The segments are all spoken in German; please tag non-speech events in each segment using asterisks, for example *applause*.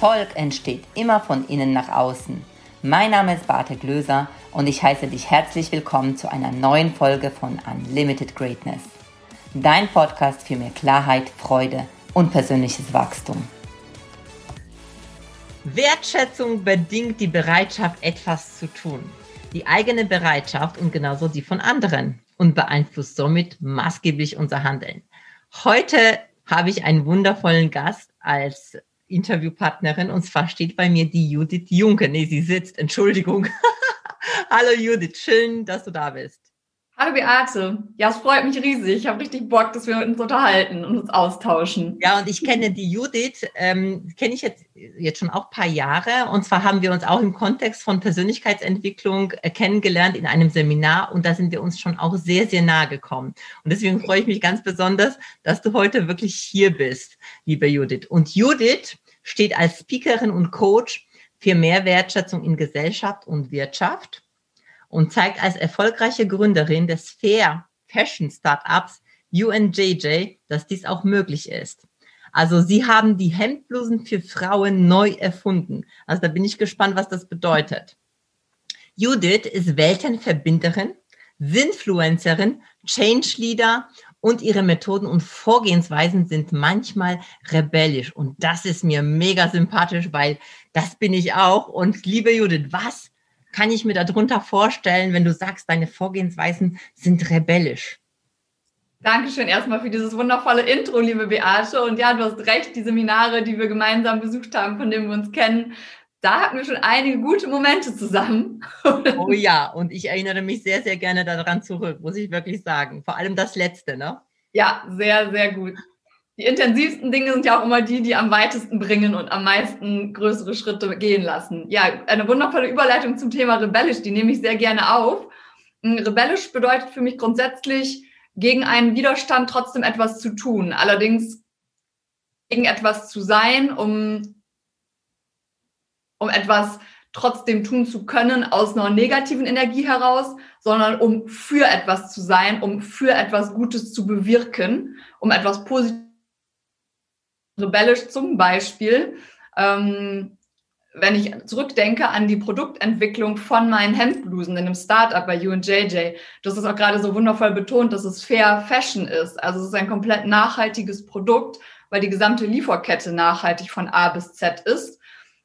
Erfolg entsteht immer von innen nach außen. Mein Name ist Barte Glöser und ich heiße dich herzlich willkommen zu einer neuen Folge von Unlimited Greatness. Dein Podcast für mehr Klarheit, Freude und persönliches Wachstum. Wertschätzung bedingt die Bereitschaft, etwas zu tun. Die eigene Bereitschaft und genauso die von anderen und beeinflusst somit maßgeblich unser Handeln. Heute habe ich einen wundervollen Gast als Interviewpartnerin und zwar steht bei mir die Judith Junke. Nee, sie sitzt, Entschuldigung. *laughs* Hallo Judith, schön, dass du da bist. Hallo Beate. Ja, es freut mich riesig. Ich habe richtig Bock, dass wir uns unterhalten und uns austauschen. Ja, und ich kenne die Judith, ähm, kenne ich jetzt, jetzt schon auch ein paar Jahre. Und zwar haben wir uns auch im Kontext von Persönlichkeitsentwicklung äh, kennengelernt in einem Seminar. Und da sind wir uns schon auch sehr, sehr nahe gekommen. Und deswegen freue ich mich ganz besonders, dass du heute wirklich hier bist, liebe Judith. Und Judith steht als Speakerin und Coach für mehr Wertschätzung in Gesellschaft und Wirtschaft und zeigt als erfolgreiche Gründerin des Fair Fashion Startups UNJJ, dass dies auch möglich ist. Also sie haben die Hemdblusen für Frauen neu erfunden. Also da bin ich gespannt, was das bedeutet. Judith ist Weltenverbinderin, Sinfluencerin, Change Leader und ihre Methoden und Vorgehensweisen sind manchmal rebellisch. Und das ist mir mega sympathisch, weil das bin ich auch. Und liebe Judith, was kann ich mir darunter vorstellen, wenn du sagst, deine Vorgehensweisen sind rebellisch? Dankeschön erstmal für dieses wundervolle Intro, liebe Beate. Und ja, du hast recht, die Seminare, die wir gemeinsam besucht haben, von denen wir uns kennen, da hatten wir schon einige gute Momente zusammen. *laughs* Oh ja, und ich erinnere mich sehr, sehr gerne daran zurück, muss ich wirklich sagen. Vor allem das letzte, ne? Ja, sehr, sehr gut. Die intensivsten Dinge sind ja auch immer die, die am weitesten bringen und am meisten größere Schritte gehen lassen. Ja, eine wundervolle Überleitung zum Thema rebellisch, die nehme ich sehr gerne auf. Hm, rebellisch bedeutet für mich grundsätzlich, gegen einen Widerstand trotzdem etwas zu tun. Allerdings gegen etwas zu sein, um um etwas trotzdem tun zu können aus einer negativen Energie heraus, sondern um für etwas zu sein, um für etwas Gutes zu bewirken, um etwas Positives, rebellisch zum Beispiel. Ähm, wenn ich zurückdenke an die Produktentwicklung von meinen Hemdblusen in einem Startup bei UNJJ, das ist auch gerade so wundervoll betont, dass es Fair Fashion ist. Also es ist ein komplett nachhaltiges Produkt, weil die gesamte Lieferkette nachhaltig von A bis Z ist.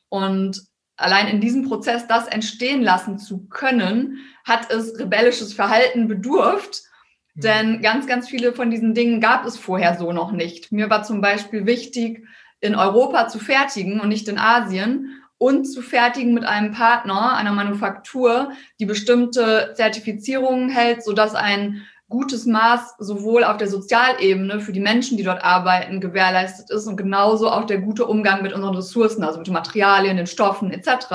Und allein in diesem Prozess das entstehen lassen zu können, hat es rebellisches Verhalten bedurft. Mhm. Denn ganz, ganz viele von diesen Dingen gab es vorher so noch nicht. Mir war zum Beispiel wichtig, in Europa zu fertigen und nicht in Asien und zu fertigen mit einem Partner, einer Manufaktur, die bestimmte Zertifizierungen hält, sodass ein gutes Maß sowohl auf der Sozialebene für die Menschen, die dort arbeiten, gewährleistet ist und genauso auch der gute Umgang mit unseren Ressourcen, also mit den Materialien, den Stoffen etc.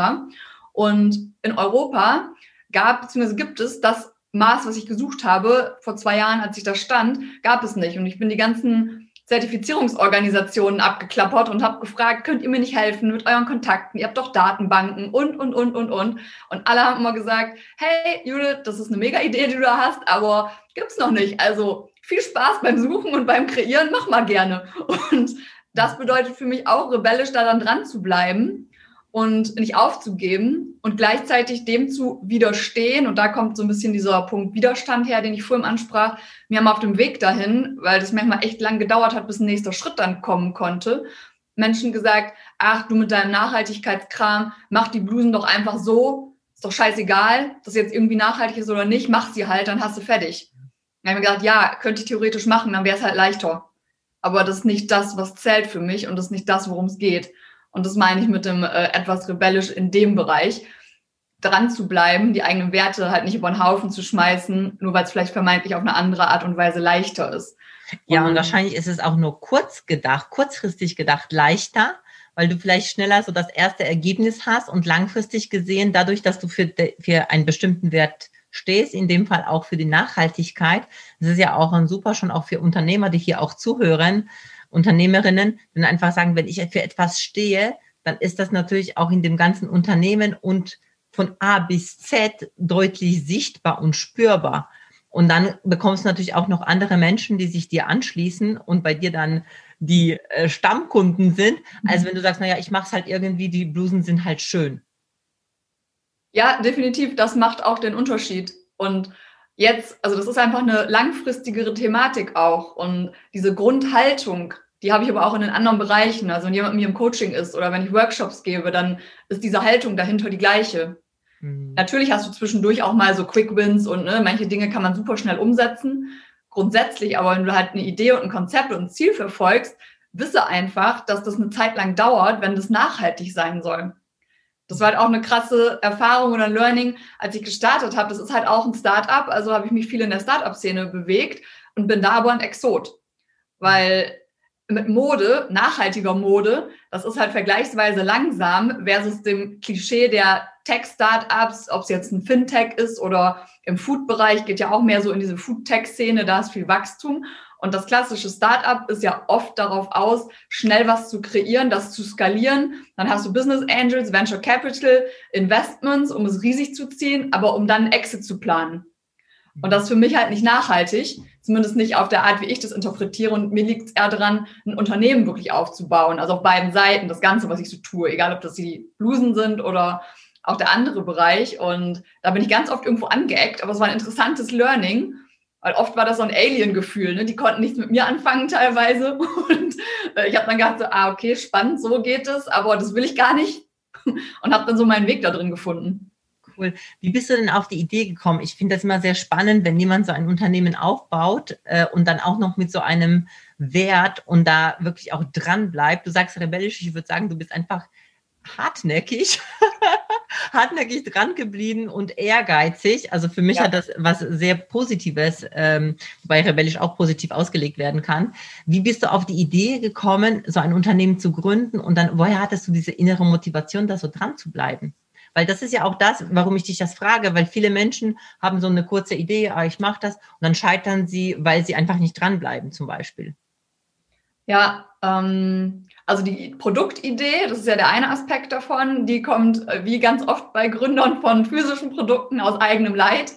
Und in Europa gab bzw. gibt es das Maß, was ich gesucht habe, vor zwei Jahren, als ich da stand, gab es nicht. Und ich bin die ganzen Zertifizierungsorganisationen abgeklappert und habe gefragt, könnt ihr mir nicht helfen mit euren Kontakten? Ihr habt doch Datenbanken und, und, und, und, und. Und alle haben immer gesagt, hey Judith, das ist eine mega Idee, die du da hast, aber gibt's noch nicht. Also viel Spaß beim Suchen und beim Kreieren, mach mal gerne. Und das bedeutet für mich auch, rebellisch da dann dran zu bleiben und nicht aufzugeben und gleichzeitig dem zu widerstehen. Und da kommt so ein bisschen dieser Punkt Widerstand her, den ich vorhin ansprach. Wir haben auf dem Weg dahin, weil das manchmal echt lang gedauert hat, bis ein nächster Schritt dann kommen konnte, Menschen gesagt, ach, du mit deinem Nachhaltigkeitskram, mach die Blusen doch einfach so, ist doch scheißegal, dass jetzt irgendwie nachhaltig ist oder nicht, mach sie halt, dann hast du fertig. Dann haben wir gesagt, ja, könnte ich theoretisch machen, dann wäre es halt leichter. Aber das ist nicht das, was zählt für mich und das ist nicht das, worum es geht. Und das meine ich mit dem äh, etwas rebellisch in dem Bereich, dran zu bleiben, die eigenen Werte halt nicht über den Haufen zu schmeißen, nur weil es vielleicht vermeintlich auf eine andere Art und Weise leichter ist. Ja, und, und wahrscheinlich ist es auch nur kurz gedacht, kurzfristig gedacht leichter, weil du vielleicht schneller so das erste Ergebnis hast und langfristig gesehen, dadurch, dass du für, für einen bestimmten Wert stehst, in dem Fall auch für die Nachhaltigkeit. Das ist ja auch ein super schon auch für Unternehmer, die hier auch zuhören, Unternehmerinnen dann einfach sagen, wenn ich für etwas stehe, dann ist das natürlich auch in dem ganzen Unternehmen und von A bis Z deutlich sichtbar und spürbar. Und dann bekommst du natürlich auch noch andere Menschen, die sich dir anschließen und bei dir dann die äh, Stammkunden sind, als wenn du sagst, naja, ich mache es halt irgendwie, die Blusen sind halt schön. Ja, definitiv. Das macht auch den Unterschied. Und jetzt, also das ist einfach eine langfristigere Thematik auch. Und diese Grundhaltung, die habe ich aber auch in den anderen Bereichen. Also wenn jemand mit mir im Coaching ist oder wenn ich Workshops gebe, dann ist diese Haltung dahinter die gleiche. Mhm. Natürlich hast du zwischendurch auch mal so Quick Wins und ne, manche Dinge kann man super schnell umsetzen. Grundsätzlich, aber wenn du halt eine Idee und ein Konzept und ein Ziel verfolgst, wisse einfach, dass das eine Zeit lang dauert, wenn das nachhaltig sein soll. Das war halt auch eine krasse Erfahrung oder Learning, als ich gestartet habe. Das ist halt auch ein Start-up, also habe ich mich viel in der Start-up-Szene bewegt und bin da aber ein Exot. Weil mit Mode, nachhaltiger Mode, das ist halt vergleichsweise langsam versus dem Klischee der Tech-Startups, ob es jetzt ein Fintech ist oder im Food-Bereich, geht ja auch mehr so in diese Food-Tech-Szene, da ist viel Wachstum. Und das klassische Startup ist ja oft darauf aus, schnell was zu kreieren, das zu skalieren. Dann hast du Business Angels, Venture Capital, Investments, um es riesig zu ziehen, aber um dann Exit zu planen. Und das ist für mich halt nicht nachhaltig, zumindest nicht auf der Art, wie ich das interpretiere. Und mir liegt es eher daran, ein Unternehmen wirklich aufzubauen. Also auf beiden Seiten, das Ganze, was ich so tue, egal ob das die Blusen sind oder auch der andere Bereich. Und da bin ich ganz oft irgendwo angeeckt, aber es war ein interessantes Learning. Weil oft war das so ein Alien-Gefühl, ne? Die konnten nichts mit mir anfangen teilweise. *laughs* Und äh, ich habe dann gedacht, so, ah, okay, spannend, so geht es, aber das will ich gar nicht. *laughs* Und habe dann so meinen Weg da drin gefunden cool. Wie bist du denn auf die Idee gekommen? Ich finde das immer sehr spannend, wenn jemand so ein Unternehmen aufbaut äh, und dann auch noch mit so einem Wert und da wirklich auch dran bleibt. Du sagst rebellisch, ich würde sagen, du bist einfach hartnäckig, *laughs* hartnäckig dran geblieben und ehrgeizig. Also für mich ja. hat das was sehr Positives, ähm, wobei rebellisch auch positiv ausgelegt werden kann. Wie bist du auf die Idee gekommen, so ein Unternehmen zu gründen und dann, woher hattest du diese innere Motivation, da so dran zu bleiben? Weil das ist ja auch das, warum ich dich das frage, weil viele Menschen haben so eine kurze Idee, ah, ich mache das, und dann scheitern sie, weil sie einfach nicht dranbleiben, zum Beispiel. Ja, ähm, also die Produktidee, das ist ja der eine Aspekt davon, die kommt äh, wie ganz oft bei Gründern von physischen Produkten aus eigenem Leid.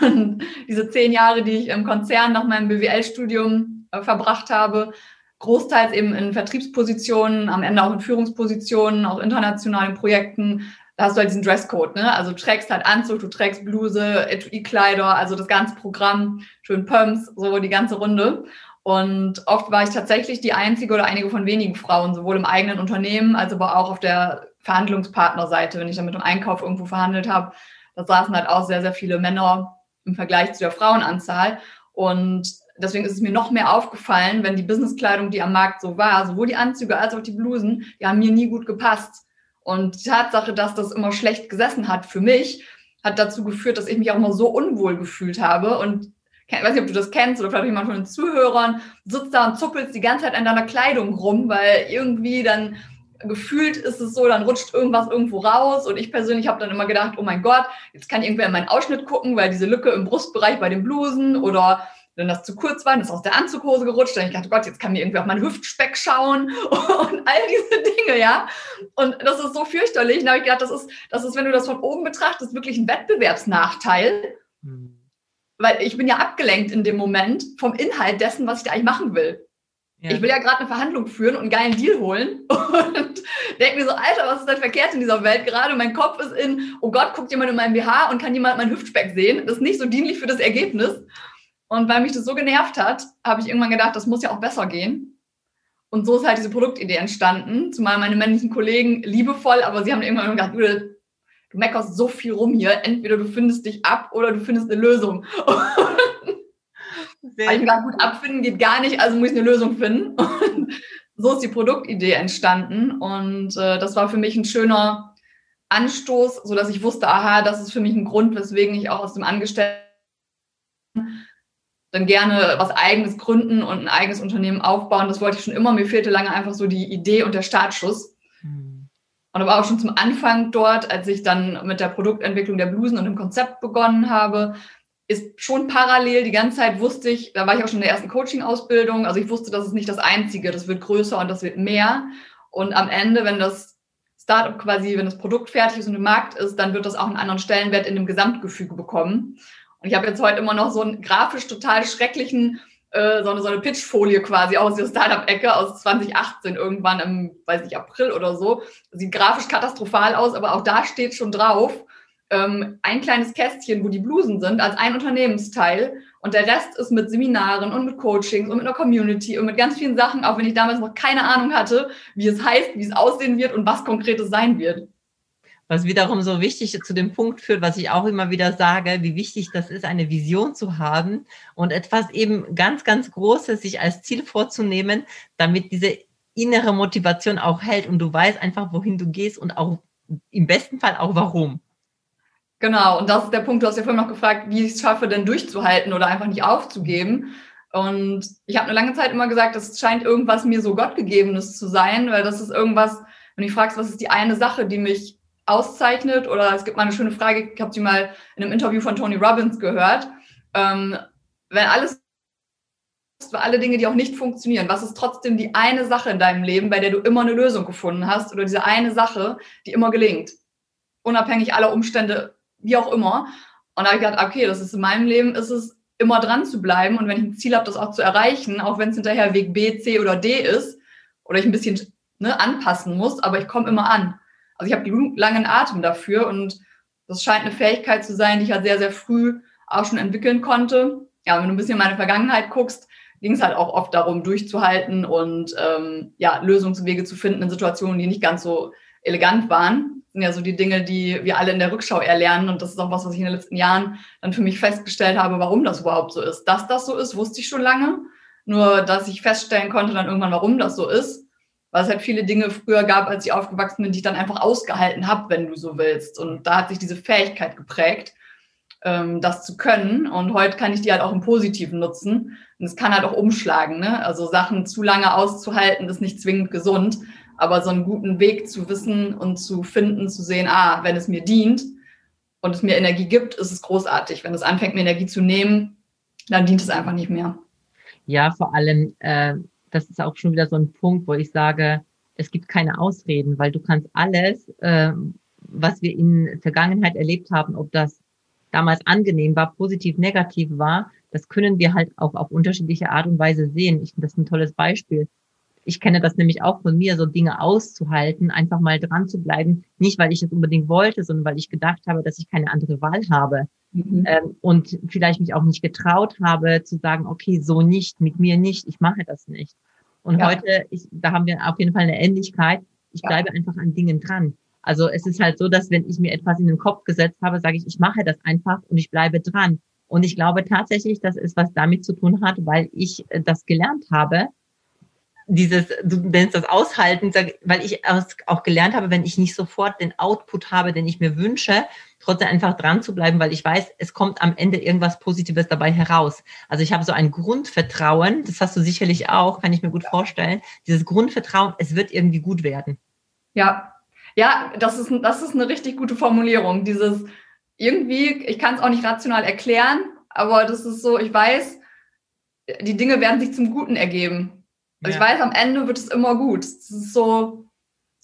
Und diese zehn Jahre, die ich im Konzern nach meinem BWL-Studium äh, verbracht habe, großteils eben in Vertriebspositionen, am Ende auch in Führungspositionen, auch internationalen Projekten, da hast du halt diesen Dresscode, ne? Also du trägst halt Anzug, du trägst Bluse, Etui-Kleider, also das ganze Programm, schön Pumps, so die ganze Runde. Und oft war ich tatsächlich die einzige oder einige von wenigen Frauen, sowohl im eigenen Unternehmen als aber auch auf der Verhandlungspartnerseite, wenn ich dann mit dem Einkauf irgendwo verhandelt habe. Da saßen halt auch sehr, sehr viele Männer im Vergleich zu der Frauenanzahl. Und deswegen ist es mir noch mehr aufgefallen, wenn die Businesskleidung, die am Markt so war, sowohl die Anzüge als auch die Blusen, die haben mir nie gut gepasst. Und die Tatsache, dass das immer schlecht gesessen hat für mich, hat dazu geführt, dass ich mich auch immer so unwohl gefühlt habe. Und ich weiß nicht, ob du das kennst oder vielleicht jemand von den Zuhörern, sitzt da und zuppelst die ganze Zeit an deiner Kleidung rum, weil irgendwie dann gefühlt ist es so, dann rutscht irgendwas irgendwo raus. Und ich persönlich habe dann immer gedacht, oh mein Gott, jetzt kann irgendwer in meinen Ausschnitt gucken, weil diese Lücke im Brustbereich bei den Blusen oder wenn das zu kurz war, dann ist aus der Anzughose gerutscht. Dann ich dachte, Gott, jetzt kann mir irgendwie auf meinen Hüftspeck schauen *laughs* und all diese Dinge, ja. Und das ist so fürchterlich. Da habe ich gedacht, das ist, das ist, wenn du das von oben betrachtest, wirklich ein Wettbewerbsnachteil. Mhm. Weil ich bin ja abgelenkt in dem Moment vom Inhalt dessen, was ich da eigentlich machen will. Ja. Ich will ja gerade eine Verhandlung führen und einen geilen Deal holen *laughs* und denke mir so, Alter, was ist denn verkehrt in dieser Welt gerade? Mein Kopf ist in, oh Gott, guckt jemand in meinen BH und kann jemand meinen Hüftspeck sehen. Das ist nicht so dienlich für das Ergebnis. Und weil mich das so genervt hat, habe ich irgendwann gedacht, das muss ja auch besser gehen. Und so ist halt diese Produktidee entstanden. Zumal meine männlichen Kollegen liebevoll, aber sie haben irgendwann gedacht, du, du meckerst so viel rum hier. Entweder du findest dich ab oder du findest eine Lösung. *laughs* Sehr ich gedacht, gut, abfinden geht gar nicht, also muss ich eine Lösung finden. *laughs* Und so ist die Produktidee entstanden. Und äh, das war für mich ein schöner Anstoß, sodass ich wusste, aha, das ist für mich ein Grund, weswegen ich auch aus dem Angestellten dann gerne was eigenes gründen und ein eigenes Unternehmen aufbauen. Das wollte ich schon immer. Mir fehlte lange einfach so die Idee und der Startschuss. Mhm. Und aber auch schon zum Anfang dort, als ich dann mit der Produktentwicklung der Blusen und dem Konzept begonnen habe, ist schon parallel die ganze Zeit wusste ich, da war ich auch schon in der ersten Coaching-Ausbildung, also ich wusste, das ist nicht das Einzige, das wird größer und das wird mehr. Und am Ende, wenn das Startup quasi, wenn das Produkt fertig ist und im Markt ist, dann wird das auch einen anderen Stellenwert in dem Gesamtgefüge bekommen. Und ich habe jetzt heute immer noch so einen grafisch total schrecklichen äh, so eine, so eine Pitchfolie quasi aus der Startup-Ecke aus 2018 irgendwann im, weiß nicht, April oder so. Sieht grafisch katastrophal aus, aber auch da steht schon drauf, ähm, ein kleines Kästchen, wo die Blusen sind, als ein Unternehmensteil. Und der Rest ist mit Seminaren und mit Coachings und mit einer Community und mit ganz vielen Sachen, auch wenn ich damals noch keine Ahnung hatte, wie es heißt, wie es aussehen wird und was konkretes sein wird. Was wiederum so wichtig zu dem Punkt führt, was ich auch immer wieder sage, wie wichtig das ist, eine Vision zu haben und etwas eben ganz, ganz Großes sich als Ziel vorzunehmen, damit diese innere Motivation auch hält und du weißt einfach, wohin du gehst und auch im besten Fall auch warum. Genau, und das ist der Punkt, du hast ja vorhin noch gefragt, wie ich es schaffe, denn durchzuhalten oder einfach nicht aufzugeben. Und ich habe eine lange Zeit immer gesagt, das scheint irgendwas mir so Gottgegebenes zu sein, weil das ist irgendwas, wenn du fragst, was ist die eine Sache, die mich auszeichnet, oder es gibt mal eine schöne Frage, ich habe sie mal in einem Interview von Tony Robbins gehört, ähm, wenn alles für alle Dinge, die auch nicht funktionieren, was ist trotzdem die eine Sache in deinem Leben, bei der du immer eine Lösung gefunden hast oder diese eine Sache, die immer gelingt, unabhängig aller Umstände wie auch immer. Und da habe ich gedacht, okay, das ist in meinem Leben, ist es immer dran zu bleiben und wenn ich ein Ziel habe, das auch zu erreichen, auch wenn es hinterher Weg B, C oder D ist oder ich ein bisschen ne, anpassen muss, aber ich komme immer an. Also ich habe die langen Atem dafür und das scheint eine Fähigkeit zu sein, die ich ja sehr, sehr früh auch schon entwickeln konnte. Ja, wenn du ein bisschen in meine Vergangenheit guckst, ging es halt auch oft darum, durchzuhalten und ähm, ja, Lösungswege zu finden in Situationen, die nicht ganz so elegant waren sind ja so die Dinge, die wir alle in der Rückschau erlernen. Und das ist auch was, was ich in den letzten Jahren dann für mich festgestellt habe, warum das überhaupt so ist. Dass das so ist, wusste ich schon lange. Nur, dass ich feststellen konnte dann irgendwann, warum das so ist. Weil es halt viele Dinge früher gab, als ich aufgewachsen bin, die ich dann einfach ausgehalten habe, wenn du so willst. Und da hat sich diese Fähigkeit geprägt, ähm, das zu können. Und heute kann ich die halt auch im Positiven nutzen. Und es kann halt auch umschlagen. Ne? Also Sachen zu lange auszuhalten, ist nicht zwingend gesund aber so einen guten Weg zu wissen und zu finden, zu sehen, ah, wenn es mir dient und es mir Energie gibt, ist es großartig. Wenn es anfängt, mir Energie zu nehmen, dann dient es einfach nicht mehr. Ja, vor allem, äh, das ist auch schon wieder so ein Punkt, wo ich sage, es gibt keine Ausreden, weil du kannst alles, äh, was wir in Vergangenheit erlebt haben, ob das damals angenehm war, positiv, negativ war, das können wir halt auch auf unterschiedliche Art und Weise sehen. Ich finde das ein tolles Beispiel ich kenne das nämlich auch von mir, so Dinge auszuhalten, einfach mal dran zu bleiben. Nicht, weil ich es unbedingt wollte, sondern weil ich gedacht habe, dass ich keine andere Wahl habe. Mhm. Ähm, und vielleicht mich auch nicht getraut habe zu sagen, okay, so nicht, mit mir nicht, ich mache das nicht. Und ja. heute, ich, da haben wir auf jeden Fall eine Ähnlichkeit. Ich ja. bleibe einfach an Dingen dran. Also es ist halt so, dass wenn ich mir etwas in den Kopf gesetzt habe, sage ich, ich mache das einfach und ich bleibe dran. Und ich glaube tatsächlich, dass es was damit zu tun hat, weil ich äh, das gelernt habe, dieses, du nennst das Aushalten, weil ich auch gelernt habe, wenn ich nicht sofort den Output habe, den ich mir wünsche, trotzdem einfach dran zu bleiben, weil ich weiß, es kommt am Ende irgendwas Positives dabei heraus. Also ich habe so ein Grundvertrauen, das hast du sicherlich auch, kann ich mir gut vorstellen, dieses Grundvertrauen, es wird irgendwie gut werden. Ja, ja, das ist, das ist eine richtig gute Formulierung. Dieses irgendwie, ich kann es auch nicht rational erklären, aber das ist so, ich weiß, die Dinge werden sich zum Guten ergeben. Ja. Ich weiß, am Ende wird es immer gut. Das ist so,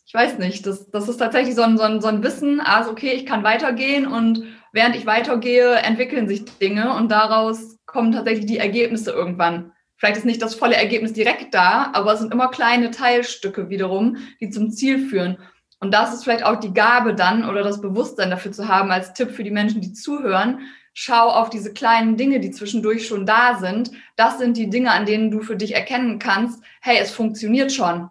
ich weiß nicht, das, das ist tatsächlich so ein, so, ein, so ein Wissen, also okay, ich kann weitergehen und während ich weitergehe, entwickeln sich Dinge und daraus kommen tatsächlich die Ergebnisse irgendwann. Vielleicht ist nicht das volle Ergebnis direkt da, aber es sind immer kleine Teilstücke wiederum, die zum Ziel führen. Und das ist vielleicht auch die Gabe dann oder das Bewusstsein dafür zu haben als Tipp für die Menschen, die zuhören, schau auf diese kleinen Dinge, die zwischendurch schon da sind. Das sind die Dinge, an denen du für dich erkennen kannst, hey, es funktioniert schon.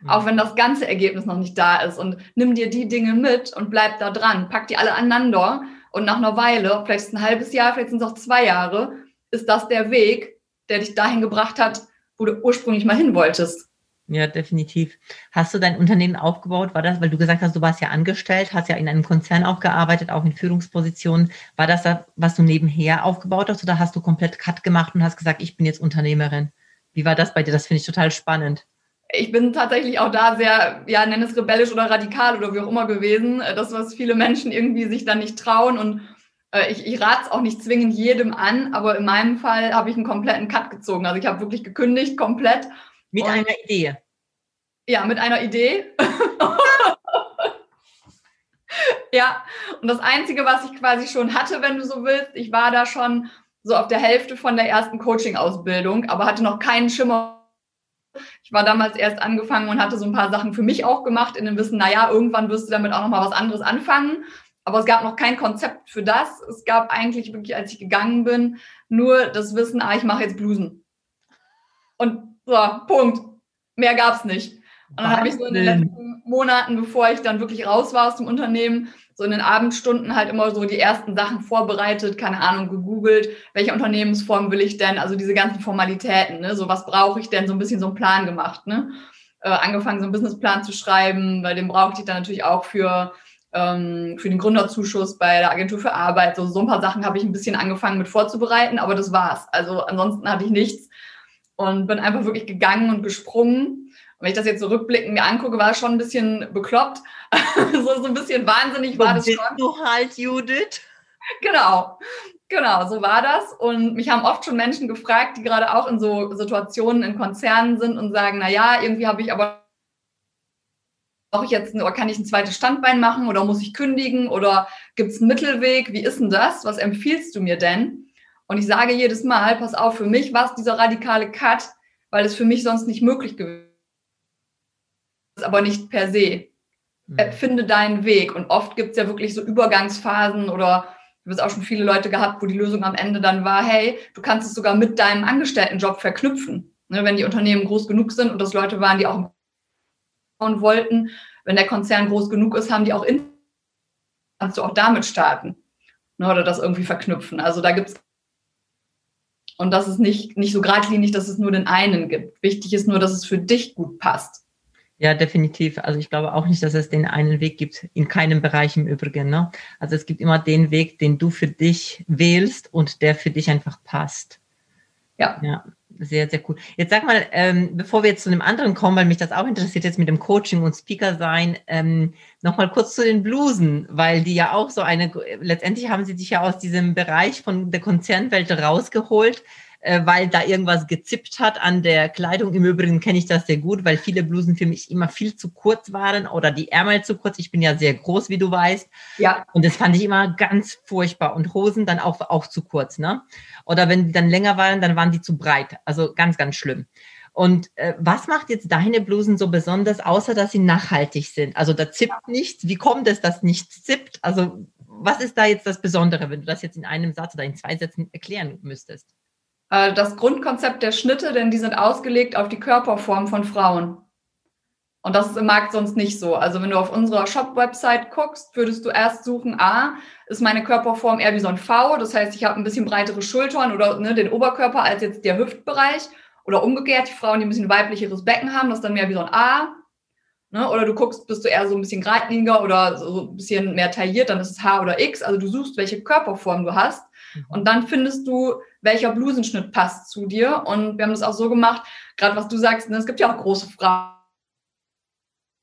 Mhm. Auch wenn das ganze Ergebnis noch nicht da ist. Und nimm dir die Dinge mit und bleib da dran. Pack die alle aneinander. Und nach einer Weile, vielleicht ein halbes Jahr, vielleicht sind es auch zwei Jahre, ist das der Weg, der dich dahin gebracht hat, wo du ursprünglich mal hin wolltest. Ja, definitiv. Hast du dein Unternehmen aufgebaut? War das, weil du gesagt hast, du warst ja angestellt, hast ja in einem Konzern auch gearbeitet, auch in Führungspositionen. War das, das, was du nebenher aufgebaut hast oder hast du komplett Cut gemacht und hast gesagt, ich bin jetzt Unternehmerin? Wie war das bei dir? Das finde ich total spannend. Ich bin tatsächlich auch da sehr, ja, nenn es rebellisch oder radikal oder wie auch immer gewesen. Das, was viele Menschen irgendwie sich dann nicht trauen und äh, ich, ich rate es auch nicht zwingend jedem an, aber in meinem Fall habe ich einen kompletten Cut gezogen. Also ich habe wirklich gekündigt, komplett mit und, einer Idee. Ja, mit einer Idee. *laughs* ja, und das Einzige, was ich quasi schon hatte, wenn du so willst, ich war da schon so auf der Hälfte von der ersten Coaching-Ausbildung, aber hatte noch keinen Schimmer. Ich war damals erst angefangen und hatte so ein paar Sachen für mich auch gemacht, in dem Wissen, naja, irgendwann wirst du damit auch nochmal was anderes anfangen. Aber es gab noch kein Konzept für das. Es gab eigentlich wirklich, als ich gegangen bin, nur das Wissen, ah, ich mache jetzt Blusen. Und so, Punkt. Mehr gab es nicht. Und dann habe ich so in den letzten Monaten, bevor ich dann wirklich raus war aus dem Unternehmen, so in den Abendstunden halt immer so die ersten Sachen vorbereitet, keine Ahnung, gegoogelt, welche Unternehmensform will ich denn, also diese ganzen Formalitäten, ne? so was brauche ich denn, so ein bisschen so einen Plan gemacht, ne? Äh, angefangen, so einen Businessplan zu schreiben, weil den brauchte ich dann natürlich auch für, ähm, für den Gründerzuschuss bei der Agentur für Arbeit. So, so ein paar Sachen habe ich ein bisschen angefangen mit vorzubereiten, aber das war's. Also ansonsten hatte ich nichts und bin einfach wirklich gegangen und gesprungen. Und wenn ich das jetzt so rückblickend mir angucke, war es schon ein bisschen bekloppt. *laughs* so, so ein bisschen wahnsinnig war das schon. du halt, Judith. Genau, genau, so war das. Und mich haben oft schon Menschen gefragt, die gerade auch in so Situationen in Konzernen sind und sagen, na ja, irgendwie habe ich aber brauche ich jetzt oder kann ich ein zweites Standbein machen oder muss ich kündigen oder gibt es einen Mittelweg? Wie ist denn das? Was empfiehlst du mir denn? Und ich sage jedes Mal, pass auf, für mich war es dieser radikale Cut, weil es für mich sonst nicht möglich gewesen ist, aber nicht per se. Mhm. Finde deinen Weg. Und oft gibt es ja wirklich so Übergangsphasen oder du hast auch schon viele Leute gehabt, wo die Lösung am Ende dann war, hey, du kannst es sogar mit deinem Angestelltenjob verknüpfen. Ne, wenn die Unternehmen groß genug sind und das Leute waren, die auch wollten, wenn der Konzern groß genug ist, haben die auch in kannst du auch damit starten ne, oder das irgendwie verknüpfen. Also da gibt es und das ist nicht, nicht so geradlinig, dass es nur den einen gibt. Wichtig ist nur, dass es für dich gut passt. Ja, definitiv. Also ich glaube auch nicht, dass es den einen Weg gibt, in keinem Bereich im Übrigen. Ne? Also es gibt immer den Weg, den du für dich wählst und der für dich einfach passt. Ja. Ja, sehr, sehr cool. Jetzt sag mal, ähm, bevor wir jetzt zu einem anderen kommen, weil mich das auch interessiert jetzt mit dem Coaching und Speaker sein, ähm, nochmal kurz zu den Blusen, weil die ja auch so eine, letztendlich haben sie dich ja aus diesem Bereich von der Konzernwelt rausgeholt äh, weil da irgendwas gezippt hat an der Kleidung. Im Übrigen kenne ich das sehr gut, weil viele Blusen für mich immer viel zu kurz waren oder die Ärmel zu kurz. Ich bin ja sehr groß, wie du weißt. Ja. Und das fand ich immer ganz furchtbar. Und Hosen dann auch, auch zu kurz, ne? Oder wenn die dann länger waren, dann waren die zu breit. Also ganz, ganz schlimm. Und äh, was macht jetzt deine Blusen so besonders, außer dass sie nachhaltig sind? Also da zippt nichts. Wie kommt es, dass nichts zippt? Also was ist da jetzt das Besondere, wenn du das jetzt in einem Satz oder in zwei Sätzen erklären müsstest? Äh, das Grundkonzept der Schnitte, denn die sind ausgelegt auf die Körperform von Frauen. Und das ist im Markt sonst nicht so. Also wenn du auf unserer Shop-Website guckst, würdest du erst suchen, A, ist meine Körperform eher wie so ein V, das heißt, ich habe ein bisschen breitere Schultern oder ne, den Oberkörper als jetzt der Hüftbereich. Oder umgekehrt, die Frauen, die ein bisschen weiblicheres Becken haben, das ist dann mehr wie so ein A. Ne? Oder du guckst, bist du eher so ein bisschen geradliniger oder so ein bisschen mehr tailliert, dann ist es H oder X. Also du suchst, welche Körperform du hast. Und dann findest du welcher Blusenschnitt passt zu dir. Und wir haben das auch so gemacht, gerade was du sagst, ne, es gibt ja auch große Frauen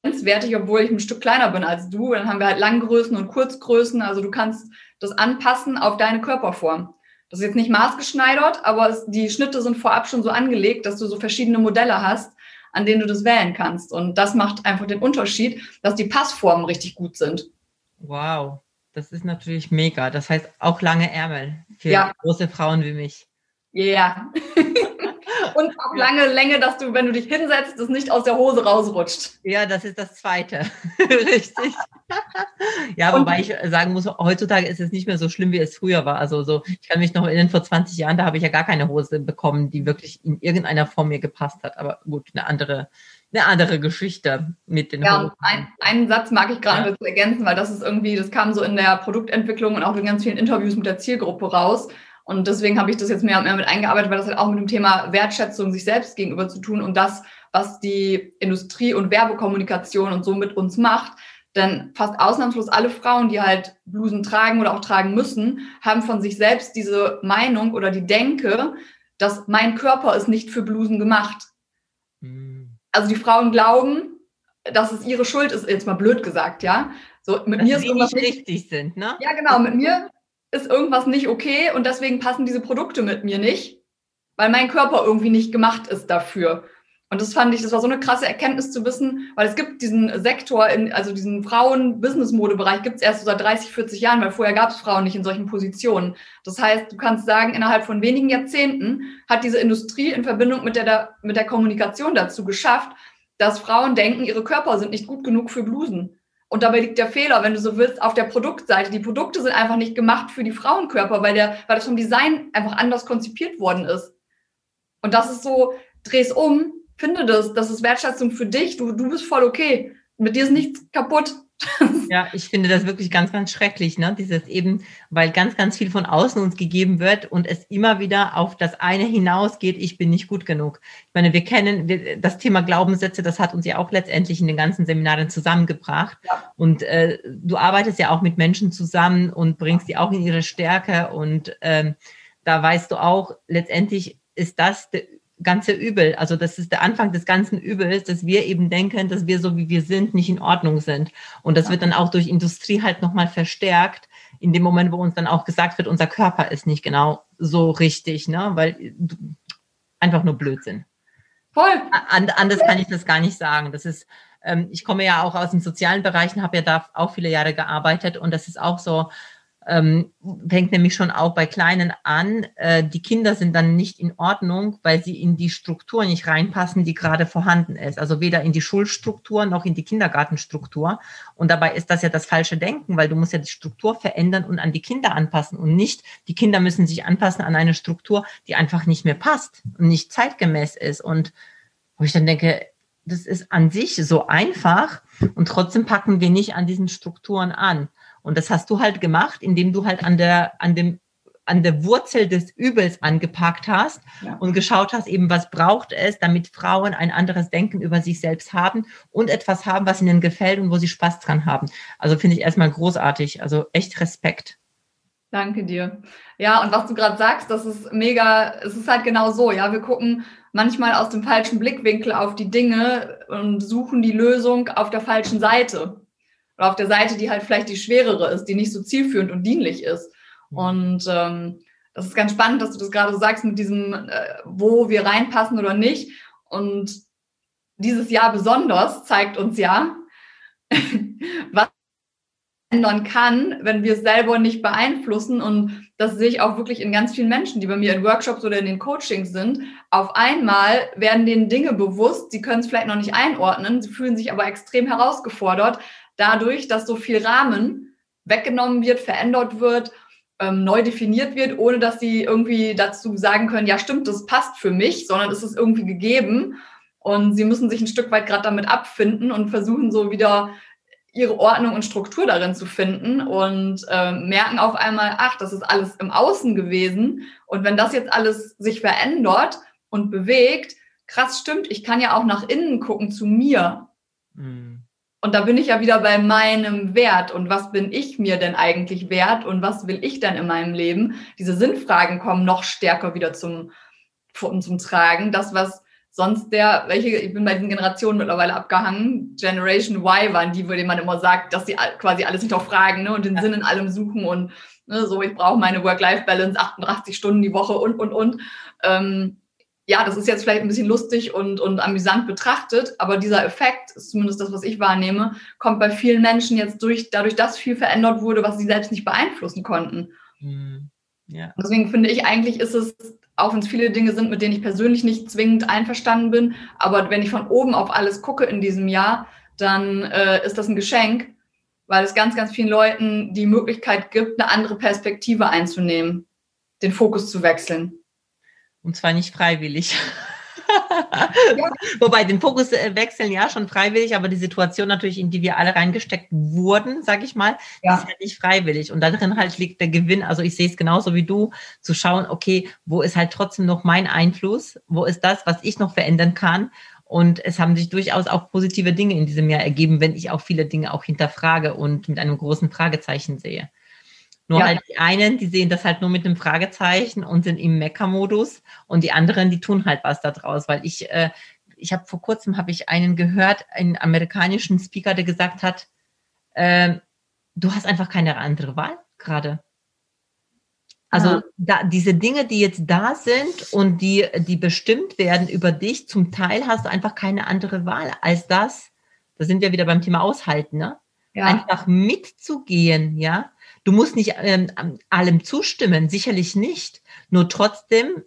wertig, obwohl ich ein Stück kleiner bin als du. Dann haben wir halt Langgrößen und Kurzgrößen. Also du kannst das anpassen auf deine Körperform. Das ist jetzt nicht maßgeschneidert, aber es, die Schnitte sind vorab schon so angelegt, dass du so verschiedene Modelle hast, an denen du das wählen kannst. Und das macht einfach den Unterschied, dass die Passformen richtig gut sind. Wow. Das ist natürlich mega. Das heißt auch lange Ärmel für ja. große Frauen wie mich. Ja. *laughs* Und auch lange Länge, dass du, wenn du dich hinsetzt, das nicht aus der Hose rausrutscht. Ja, das ist das Zweite. *laughs* Richtig. ja, wobei ich sagen muss, heutzutage ist es nicht mehr so schlimm, wie es früher war. Also so, ich kann mich noch erinnern, vor 20 Jahren, da habe ich ja gar keine Hose bekommen, die wirklich in irgendeiner Form mir gepasst hat. Aber gut, eine andere eine andere Geschichte mit den Ja, ein, einen Satz mag ich gerade ja. ergänzen, weil das ist irgendwie, das kam so in der Produktentwicklung und auch in ganz vielen Interviews mit der Zielgruppe raus. Und deswegen habe ich das jetzt mehr und mehr mit eingearbeitet, weil das halt auch mit dem Thema Wertschätzung sich selbst gegenüber zu tun und das, was die Industrie- und Werbekommunikation und so mit uns macht. Denn fast ausnahmslos alle Frauen, die halt Blusen tragen oder auch tragen müssen, haben von sich selbst diese Meinung oder die Denke, dass mein Körper ist nicht für Blusen gemacht. Mhm. Also die Frauen glauben, dass es ihre Schuld ist, jetzt mal blöd gesagt, ja. So mit dass mir ist irgendwas nicht richtig sind, ne? Ja, genau. Mit mir ist irgendwas nicht okay und deswegen passen diese Produkte mit mir nicht, weil mein Körper irgendwie nicht gemacht ist dafür. Und das fand ich, das war so eine krasse Erkenntnis zu wissen, weil es gibt diesen Sektor, in, also diesen Frauen-Business-Mode-Bereich gibt es erst so seit 30, 40 Jahren, weil vorher gab es Frauen nicht in solchen Positionen. Das heißt, du kannst sagen, innerhalb von wenigen Jahrzehnten hat diese Industrie in Verbindung mit der, mit der Kommunikation dazu geschafft, dass Frauen denken, ihre Körper sind nicht gut genug für Blusen. Und dabei liegt der Fehler, wenn du so willst, auf der Produktseite. Die Produkte sind einfach nicht gemacht für die Frauenkörper, weil, der, weil das vom Design einfach anders konzipiert worden ist. Und das ist so, dreh's um, finde das, das ist Wertschätzung für dich, du, du bist voll okay. Mit dir ist nichts kaputt. *laughs* Ja, ich finde das wirklich ganz, ganz schrecklich, ne? Dieses eben, weil ganz, ganz viel von außen uns gegeben wird und es immer wieder auf das eine hinausgeht, ich bin nicht gut genug. Ich meine, wir kennen wir, das Thema Glaubenssätze, das hat uns ja auch letztendlich in den ganzen Seminaren zusammengebracht. Ja. Und äh, du arbeitest ja auch mit Menschen zusammen und bringst die auch in ihre Stärke und ähm, da weißt du auch, letztendlich ist das der ganze Übel. Also das ist der Anfang des ganzen Übels, dass wir eben denken, dass wir so wie wir sind nicht in Ordnung sind. Und das wird dann auch durch Industrie halt nochmal verstärkt, in dem Moment, wo uns dann auch gesagt wird, unser Körper ist nicht genau so richtig, ne? Weil einfach nur Blödsinn. Voll. anders kann ich das gar nicht sagen. Das ist, ähm, ich komme ja auch aus den sozialen Bereichen, habe ja da auch viele Jahre gearbeitet und das ist auch so, ähm, fängt nämlich schon auch bei Kleinen an. Äh, die Kinder sind dann nicht in Ordnung, weil sie in die Struktur nicht reinpassen, die gerade vorhanden ist. Also weder in die Schulstruktur noch in die Kindergartenstruktur. Und dabei ist das ja das falsche Denken, weil du musst ja die Struktur verändern und an die Kinder anpassen und nicht, die Kinder müssen sich anpassen an eine Struktur, die einfach nicht mehr passt und nicht zeitgemäß ist. Und wo ich dann denke, das ist an sich so einfach und trotzdem packen wir nicht an diesen Strukturen an. Und das hast du halt gemacht, indem du halt an der, an dem, an der Wurzel des Übels angepackt hast ja. und geschaut hast, eben was braucht es, damit Frauen ein anderes Denken über sich selbst haben und etwas haben, was ihnen gefällt und wo sie Spaß dran haben. Also finde ich erstmal großartig. Also echt Respekt. Danke dir. Ja, und was du gerade sagst, das ist mega, es ist halt genau so, ja, wir gucken manchmal aus dem falschen Blickwinkel auf die Dinge und suchen die Lösung auf der falschen Seite oder auf der Seite, die halt vielleicht die schwerere ist, die nicht so zielführend und dienlich ist. Mhm. Und ähm, das ist ganz spannend, dass du das gerade sagst mit diesem, äh, wo wir reinpassen oder nicht. Und dieses Jahr besonders zeigt uns ja, *laughs* was ändern kann, wenn wir es selber nicht beeinflussen. Und das sehe ich auch wirklich in ganz vielen Menschen, die bei mir in Workshops oder in den Coachings sind. Auf einmal werden denen Dinge bewusst, sie können es vielleicht noch nicht einordnen, sie fühlen sich aber extrem herausgefordert, dadurch, dass so viel Rahmen weggenommen wird, verändert wird, ähm, neu definiert wird, ohne dass sie irgendwie dazu sagen können, ja stimmt, das passt für mich, sondern es ist irgendwie gegeben. Und sie müssen sich ein Stück weit gerade damit abfinden und versuchen so wieder ihre Ordnung und Struktur darin zu finden und äh, merken auf einmal, ach, das ist alles im Außen gewesen. Und wenn das jetzt alles sich verändert und bewegt, krass stimmt, ich kann ja auch nach innen gucken zu mir. Mhm. Und da bin ich ja wieder bei meinem Wert und was bin ich mir denn eigentlich wert und was will ich denn in meinem Leben? Diese Sinnfragen kommen noch stärker wieder zum, zum Tragen. Das, was sonst der, welche, ich bin bei diesen Generationen mittlerweile abgehangen, Generation Y waren die, wo man immer sagt, dass sie quasi alles hinterfragen ne, und den ja. Sinn in allem suchen und ne, so, ich brauche meine Work-Life-Balance, 88 Stunden die Woche und, und, und. Ähm, ja, das ist jetzt vielleicht ein bisschen lustig und, und amüsant betrachtet, aber dieser Effekt, ist zumindest das, was ich wahrnehme, kommt bei vielen Menschen jetzt durch, dadurch, dass viel verändert wurde, was sie selbst nicht beeinflussen konnten. Mhm. Ja. Deswegen finde ich, eigentlich ist es, auch wenn es viele Dinge sind, mit denen ich persönlich nicht zwingend einverstanden bin, aber wenn ich von oben auf alles gucke in diesem Jahr, dann äh, ist das ein Geschenk, weil es ganz, ganz vielen Leuten die Möglichkeit gibt, eine andere Perspektive einzunehmen, den Fokus zu wechseln. Und zwar nicht freiwillig. ja. *laughs* Wobei den Fokus äh, wechseln ja schon freiwillig, aber die Situation natürlich, in die wir alle reingesteckt wurden, sag ich mal, ja. ist ja nicht freiwillig. Und darin halt liegt der Gewinn. Also ich sehe es genauso wie du, zu schauen, okay, wo ist halt trotzdem noch mein Einfluss? Wo ist das, was ich noch verändern kann? Und es haben sich durchaus auch positive Dinge in diesem Jahr ergeben, wenn ich auch viele Dinge auch hinterfrage und mit einem großen Fragezeichen sehe. Nur ja. halt die einen, die sehen das halt nur mit einem Fragezeichen und sind im Mecker-Modus und die anderen, die tun halt was da draus, weil ich, äh, ich habe vor kurzem habe ich einen gehört, einen amerikanischen Speaker, der gesagt hat, äh, du hast einfach keine andere Wahl gerade. Also ja. da, diese Dinge, die jetzt da sind und die, die bestimmt werden über dich, zum Teil hast du einfach keine andere Wahl als das. Da sind wir wieder beim Thema Aushalten, ne? Ja. Einfach mitzugehen, ja. Du musst nicht ähm, allem zustimmen, sicherlich nicht. Nur trotzdem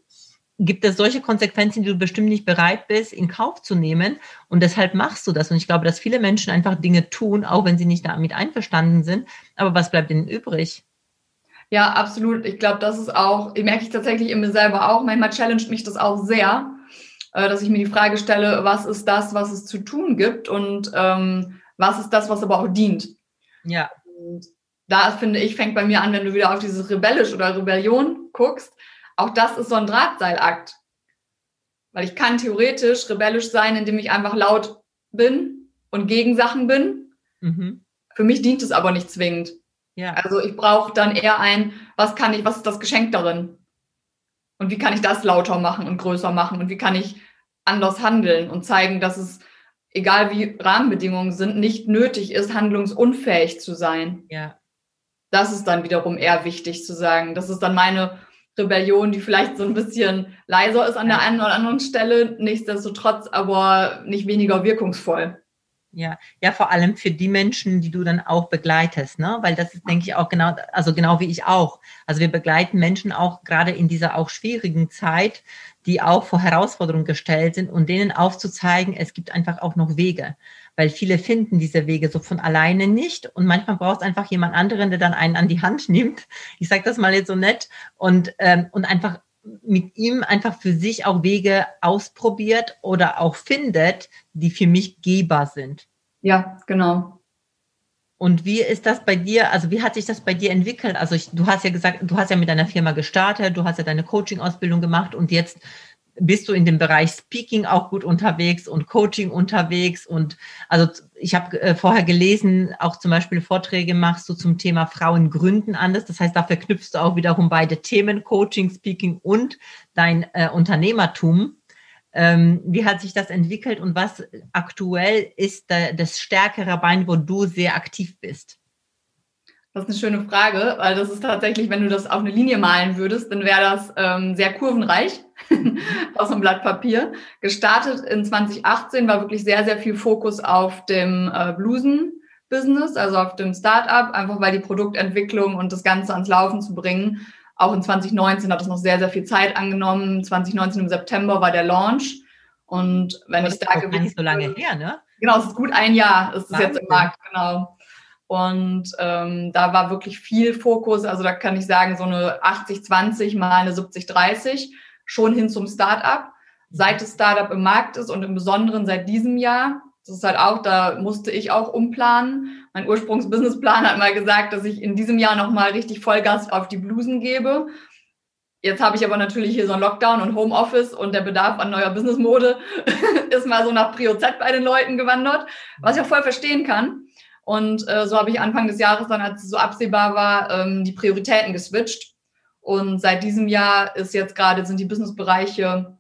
gibt es solche Konsequenzen, die du bestimmt nicht bereit bist, in Kauf zu nehmen. Und deshalb machst du das. Und ich glaube, dass viele Menschen einfach Dinge tun, auch wenn sie nicht damit einverstanden sind. Aber was bleibt ihnen übrig? Ja, absolut. Ich glaube, das ist auch, merke ich tatsächlich in mir selber auch. Manchmal challenge mich das auch sehr, äh, dass ich mir die Frage stelle, was ist das, was es zu tun gibt und ähm, was ist das, was aber auch dient. Ja. Da finde ich, fängt bei mir an, wenn du wieder auf dieses Rebellisch oder Rebellion guckst, auch das ist so ein Drahtseilakt. Weil ich kann theoretisch rebellisch sein, indem ich einfach laut bin und gegen Sachen bin. Mhm. Für mich dient es aber nicht zwingend. Ja. Also ich brauche dann eher ein, was kann ich, was ist das Geschenk darin? Und wie kann ich das lauter machen und größer machen? Und wie kann ich anders handeln und zeigen, dass es, egal wie Rahmenbedingungen sind, nicht nötig ist, handlungsunfähig zu sein. Ja. Das ist dann wiederum eher wichtig zu sagen. Das ist dann meine Rebellion, die vielleicht so ein bisschen leiser ist an der einen oder anderen Stelle, nichtsdestotrotz aber nicht weniger wirkungsvoll. Ja, ja, vor allem für die Menschen, die du dann auch begleitest, ne? Weil das ist, denke ich, auch genau, also genau wie ich auch. Also wir begleiten Menschen auch gerade in dieser auch schwierigen Zeit, die auch vor Herausforderungen gestellt sind und denen aufzuzeigen, es gibt einfach auch noch Wege weil viele finden diese Wege so von alleine nicht und manchmal braucht es einfach jemand anderen, der dann einen an die Hand nimmt. Ich sage das mal jetzt so nett und ähm, und einfach mit ihm einfach für sich auch Wege ausprobiert oder auch findet, die für mich gehbar sind. Ja, genau. Und wie ist das bei dir? Also wie hat sich das bei dir entwickelt? Also ich, du hast ja gesagt, du hast ja mit deiner Firma gestartet, du hast ja deine Coaching-Ausbildung gemacht und jetzt bist du in dem Bereich Speaking auch gut unterwegs und Coaching unterwegs und also ich habe äh, vorher gelesen, auch zum Beispiel Vorträge machst du zum Thema Frauen gründen anders. Das heißt, da verknüpfst du auch wiederum beide Themen, Coaching, Speaking und dein äh, Unternehmertum. Ähm, wie hat sich das entwickelt und was aktuell ist da, das stärkere Bein, wo du sehr aktiv bist? Das ist eine schöne Frage, weil das ist tatsächlich, wenn du das auf eine Linie malen würdest, dann wäre das ähm, sehr kurvenreich *laughs* aus einem Blatt Papier. Gestartet in 2018 war wirklich sehr, sehr viel Fokus auf dem äh, Blusen-Business, also auf dem Startup, einfach weil die Produktentwicklung und das Ganze ans Laufen zu bringen. Auch in 2019 hat es noch sehr, sehr viel Zeit angenommen. 2019 im September war der Launch. Und wenn ich sage, gar nicht so lange her, ne? Genau, es ist gut ein Jahr, ist es jetzt im Markt, genau. Und ähm, da war wirklich viel Fokus. Also da kann ich sagen, so eine 80-20 mal eine 70-30 schon hin zum Startup. Seit das Startup im Markt ist und im Besonderen seit diesem Jahr, das ist halt auch, da musste ich auch umplanen. Mein Ursprungsbusinessplan hat mal gesagt, dass ich in diesem Jahr nochmal richtig Vollgas auf die Blusen gebe. Jetzt habe ich aber natürlich hier so ein Lockdown und Homeoffice und der Bedarf an neuer Businessmode *laughs* ist mal so nach Prio Z bei den Leuten gewandert, was ich auch voll verstehen kann. Und äh, so habe ich Anfang des Jahres dann, als es so absehbar war, ähm, die Prioritäten geswitcht. Und seit diesem Jahr ist jetzt gerade, sind die Businessbereiche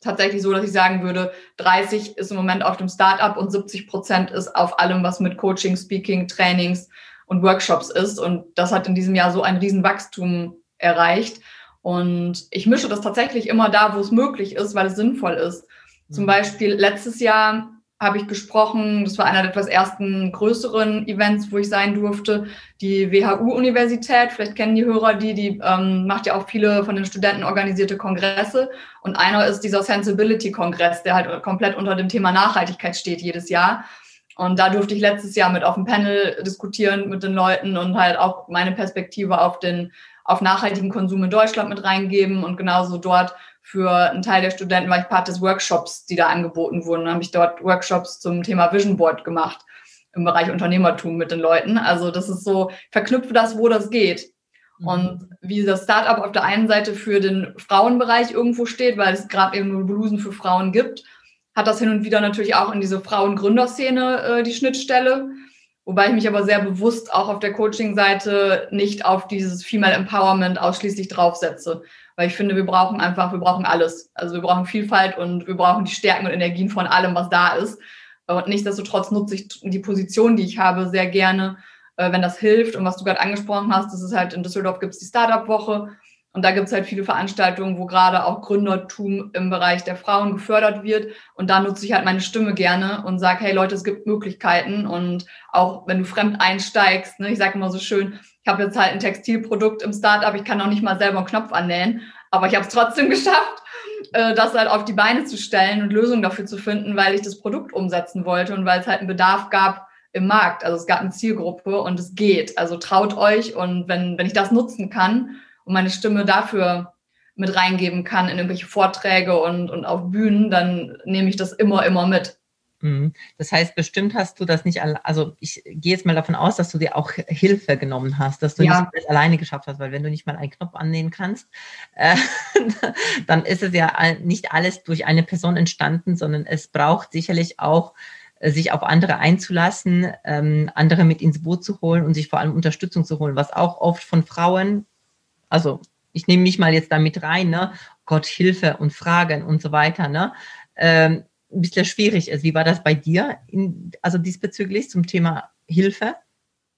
tatsächlich so, dass ich sagen würde, 30 ist im Moment auf dem Startup und 70 Prozent ist auf allem, was mit Coaching, Speaking, Trainings und Workshops ist. Und das hat in diesem Jahr so ein Riesenwachstum erreicht. Und ich mische das tatsächlich immer da, wo es möglich ist, weil es sinnvoll ist. Zum mhm. Beispiel letztes Jahr habe ich gesprochen. Das war einer der etwas ersten größeren Events, wo ich sein durfte. Die WHU-Universität, vielleicht kennen die Hörer die, die ähm, macht ja auch viele von den Studenten organisierte Kongresse. Und einer ist dieser Sensibility-Kongress, der halt komplett unter dem Thema Nachhaltigkeit steht jedes Jahr. Und da durfte ich letztes Jahr mit auf dem Panel diskutieren mit den Leuten und halt auch meine Perspektive auf den auf nachhaltigen Konsum in Deutschland mit reingeben und genauso dort für einen Teil der Studenten war ich Part des Workshops, die da angeboten wurden. Dann habe ich dort Workshops zum Thema Vision Board gemacht im Bereich Unternehmertum mit den Leuten. Also das ist so, verknüpfe das, wo das geht. Mhm. Und wie das Startup auf der einen Seite für den Frauenbereich irgendwo steht, weil es gerade eben nur Blusen für Frauen gibt, hat das hin und wieder natürlich auch in diese Frauengründerszene äh, die Schnittstelle. Wobei ich mich aber sehr bewusst auch auf der Coaching-Seite nicht auf dieses Female Empowerment ausschließlich draufsetze weil ich finde, wir brauchen einfach, wir brauchen alles. Also wir brauchen Vielfalt und wir brauchen die Stärken und Energien von allem, was da ist. Und nichtsdestotrotz nutze ich die Position, die ich habe, sehr gerne, äh, wenn das hilft. Und was du gerade angesprochen hast, das ist halt in Düsseldorf gibt es die Startup-Woche. Und da gibt es halt viele Veranstaltungen, wo gerade auch Gründertum im Bereich der Frauen gefördert wird. Und da nutze ich halt meine Stimme gerne und sage, hey Leute, es gibt Möglichkeiten. Und auch wenn du fremd einsteigst, ne, ich sage immer so schön, ich habe jetzt halt ein Textilprodukt im Startup, ich kann auch nicht mal selber einen Knopf annähen, aber ich habe es trotzdem *laughs* geschafft, äh, das halt auf die Beine zu stellen und Lösungen dafür zu finden, weil ich das Produkt umsetzen wollte und weil es halt einen Bedarf gab im Markt. Also es gab eine Zielgruppe und es geht. Also traut euch und wenn, wenn ich das nutzen kann, und meine Stimme dafür mit reingeben kann in irgendwelche Vorträge und, und auf Bühnen, dann nehme ich das immer, immer mit. Mhm. Das heißt, bestimmt hast du das nicht, also ich gehe jetzt mal davon aus, dass du dir auch Hilfe genommen hast, dass du ja. nicht alleine geschafft hast, weil wenn du nicht mal einen Knopf annehmen kannst, äh, *laughs* dann ist es ja nicht alles durch eine Person entstanden, sondern es braucht sicherlich auch äh, sich auf andere einzulassen, ähm, andere mit ins Boot zu holen und sich vor allem Unterstützung zu holen, was auch oft von Frauen also ich nehme mich mal jetzt damit rein, ne? Gott, Hilfe und Fragen und so weiter, ne? Ähm, ein bisschen schwierig ist. Wie war das bei dir, in, also diesbezüglich zum Thema Hilfe?